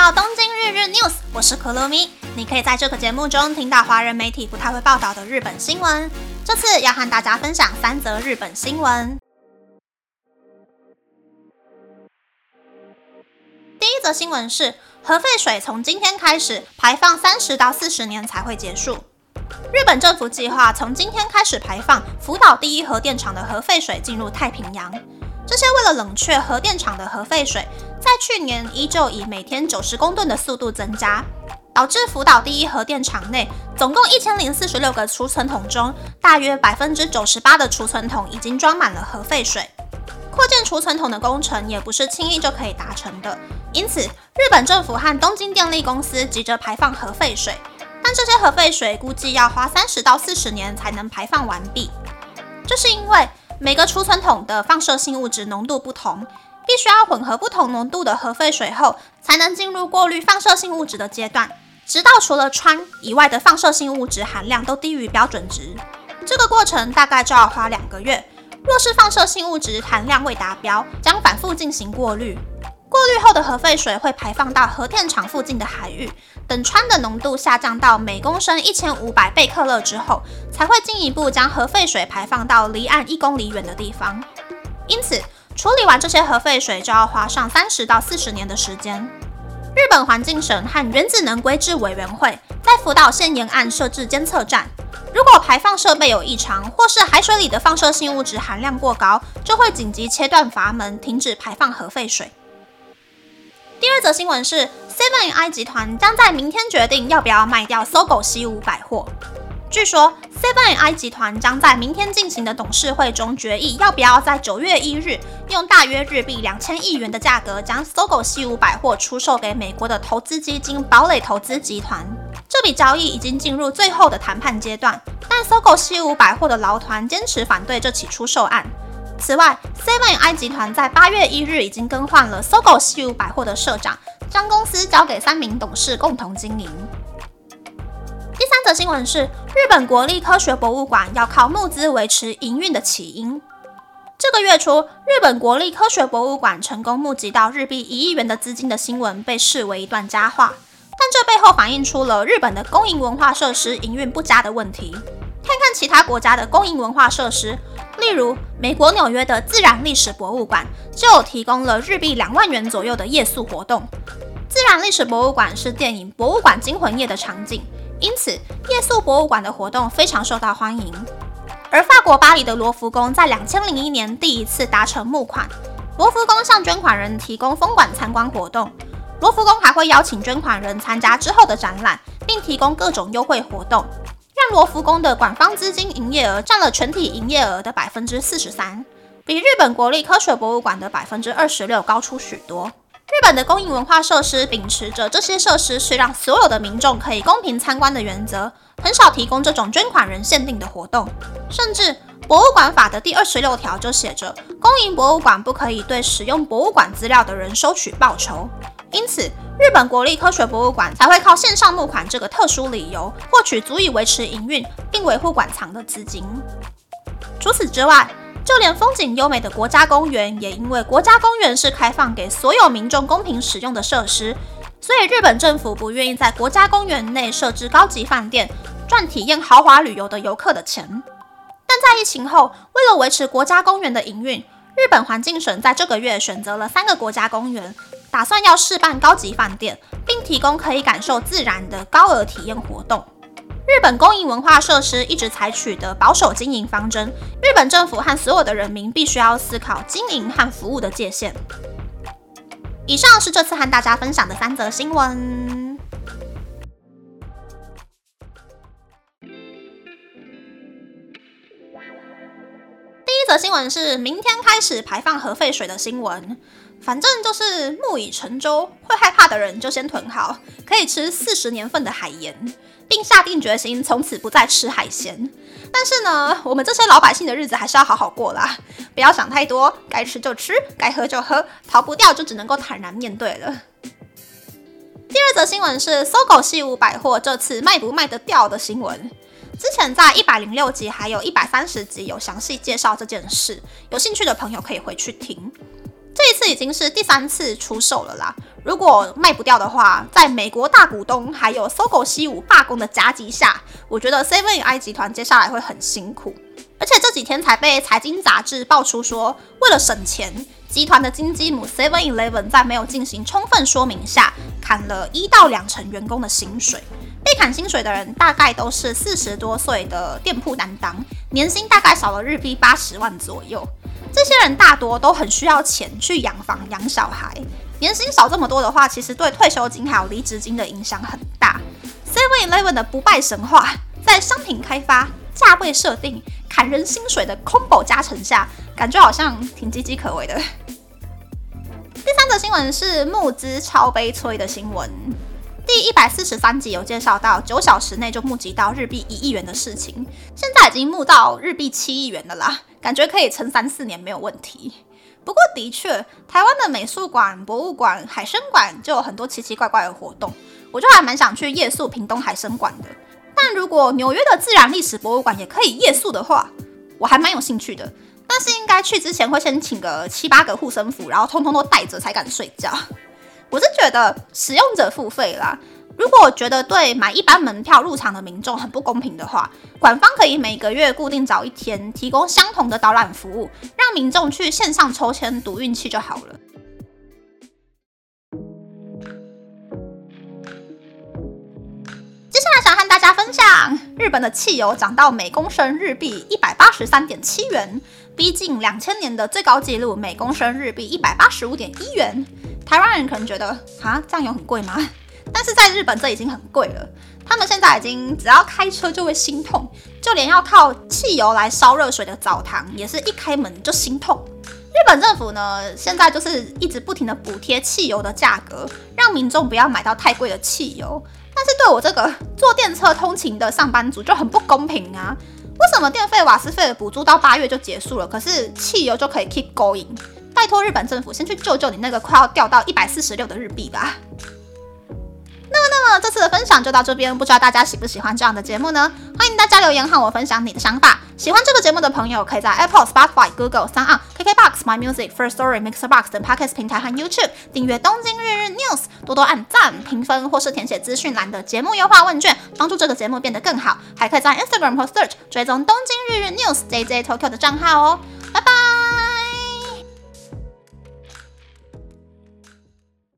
到东京日日 news，我是可乐咪。你可以在这个节目中听到华人媒体不太会报道的日本新闻。这次要和大家分享三则日本新闻。第一则新闻是，核废水从今天开始排放三十到四十年才会结束。日本政府计划从今天开始排放福岛第一核电厂的核废水进入太平洋。这些为了冷却核电厂的核废水，在去年依旧以每天九十公吨的速度增加，导致福岛第一核电厂内总共一千零四十六个储存桶中，大约百分之九十八的储存桶已经装满了核废水。扩建储存桶的工程也不是轻易就可以达成的，因此日本政府和东京电力公司急着排放核废水，但这些核废水估计要花三十到四十年才能排放完毕，这是因为。每个储存桶的放射性物质浓度不同，必须要混合不同浓度的核废水后，才能进入过滤放射性物质的阶段，直到除了氚以外的放射性物质含量都低于标准值。这个过程大概就要花两个月。若是放射性物质含量未达标，将反复进行过滤。过滤后的核废水会排放到核电厂附近的海域，等氚的浓度下降到每公升一千五百贝克勒之后，才会进一步将核废水排放到离岸一公里远的地方。因此，处理完这些核废水就要花上三十到四十年的时间。日本环境省和原子能规制委员会在福岛县沿岸设置监测站，如果排放设备有异常，或是海水里的放射性物质含量过高，就会紧急切断阀门，停止排放核废水。第二则新闻是，Seven I 集团将在明天决定要不要卖掉搜狗西武百货。据说，Seven I 集团将在明天进行的董事会中决议，要不要在九月一日用大约日币两千亿元的价格将搜狗西武百货出售给美国的投资基金堡垒投资集团。这笔交易已经进入最后的谈判阶段，但搜狗西武百货的劳团坚持反对这起出售案。此外，Seven I 集团在八月一日已经更换了搜狗西武百货的社长，将公司交给三名董事共同经营。第三则新闻是，日本国立科学博物馆要靠募资维持营运的起因。这个月初，日本国立科学博物馆成功募集到日币一亿元的资金的新闻被视为一段佳话，但这背后反映出了日本的公营文化设施营运不佳的问题。看看其他国家的公营文化设施。例如，美国纽约的自然历史博物馆就提供了日币两万元左右的夜宿活动。自然历史博物馆是电影《博物馆惊魂夜》的场景，因此夜宿博物馆的活动非常受到欢迎。而法国巴黎的罗浮宫在两千零一年第一次达成募款，罗浮宫向捐款人提供封馆参观活动，罗浮宫还会邀请捐款人参加之后的展览，并提供各种优惠活动。让罗浮宫的官方资金营业额占了全体营业额的百分之四十三，比日本国立科学博物馆的百分之二十六高出许多。日本的公营文化设施秉持着这些设施是让所有的民众可以公平参观的原则，很少提供这种捐款人限定的活动。甚至博物馆法的第二十六条就写着，公营博物馆不可以对使用博物馆资料的人收取报酬。因此，日本国立科学博物馆才会靠线上募款这个特殊理由，获取足以维持营运并维护馆藏的资金。除此之外，就连风景优美的国家公园，也因为国家公园是开放给所有民众公平使用的设施，所以日本政府不愿意在国家公园内设置高级饭店，赚体验豪华旅游的游客的钱。但在疫情后，为了维持国家公园的营运，日本环境省在这个月选择了三个国家公园。打算要试办高级饭店，并提供可以感受自然的高额体验活动。日本公营文化设施一直采取的保守经营方针，日本政府和所有的人民必须要思考经营和服务的界限。以上是这次和大家分享的三则新闻。则新闻是明天开始排放核废水的新闻。反正就是木已成舟，会害怕的人就先囤好，可以吃四十年份的海盐，并下定决心从此不再吃海鲜。但是呢，我们这些老百姓的日子还是要好好过啦，不要想太多，该吃就吃，该喝就喝，逃不掉就只能够坦然面对了。第二则新闻是搜狗西武百货这次卖不卖得掉的新闻。之前在一百零六集还有一百三十集有详细介绍这件事，有兴趣的朋友可以回去听。这一次已经是第三次出售了啦。如果卖不掉的话，在美国大股东还有搜狗西武罢工的夹击下，我觉得 Seven I 集团接下来会很辛苦。而且这几天才被财经杂志爆出说，为了省钱，集团的金鸡母 Seven Eleven 在没有进行充分说明下，砍了一到两成员工的薪水。被砍薪水的人大概都是四十多岁的店铺担当，年薪大概少了日币八十万左右。这些人大多都很需要钱去养房养小孩。年薪少这么多的话，其实对退休金还有离职金的影响很大。Seven Eleven 的不败神话，在商品开发、价位设定、砍人薪水的 combo 加成下，感觉好像挺岌岌可危的。第三则新闻是募资超悲催的新闻。第一百四十三集有介绍到，九小时内就募集到日币一亿元的事情，现在已经募到日币七亿元了啦，感觉可以撑三四年没有问题。不过，的确，台湾的美术馆、博物馆、海参馆就有很多奇奇怪怪的活动，我就还蛮想去夜宿屏东海参馆的。但如果纽约的自然历史博物馆也可以夜宿的话，我还蛮有兴趣的。但是应该去之前会先请个七八个护身符，然后通通都带着才敢睡觉。我是觉得使用者付费啦。如果觉得对买一般门票入场的民众很不公平的话，馆方可以每个月固定找一天，提供相同的导览服务，让民众去线上抽签赌运气就好了。分享，日本的汽油涨到每公升日币一百八十三点七元，逼近两千年的最高纪录每公升日币一百八十五点一元。台湾人可能觉得啊，酱油很贵吗？但是在日本这已经很贵了，他们现在已经只要开车就会心痛，就连要靠汽油来烧热水的澡堂也是一开门就心痛。日本政府呢，现在就是一直不停的补贴汽油的价格，让民众不要买到太贵的汽油。但是对我这个坐电车通勤的上班族就很不公平啊！为什么电费、瓦斯费的补助到八月就结束了，可是汽油就可以 keep going？拜托日本政府先去救救你那个快要掉到一百四十六的日币吧！的分享就到这边，不知道大家喜不喜欢这样的节目呢？欢迎大家留言和我分享你的想法。喜欢这个节目的朋友，可以在 Apple、Spotify、Google、s o n KKBox、My Music、First Story、Mixerbox 等 Podcast 平台和 YouTube 订阅《东京日日 News》，多多按赞、评分或是填写资讯栏的节目优化问卷，帮助这个节目变得更好。还可以在 Instagram 或 Search 追踪《东京日日 News》JJ Tokyo 的账号哦。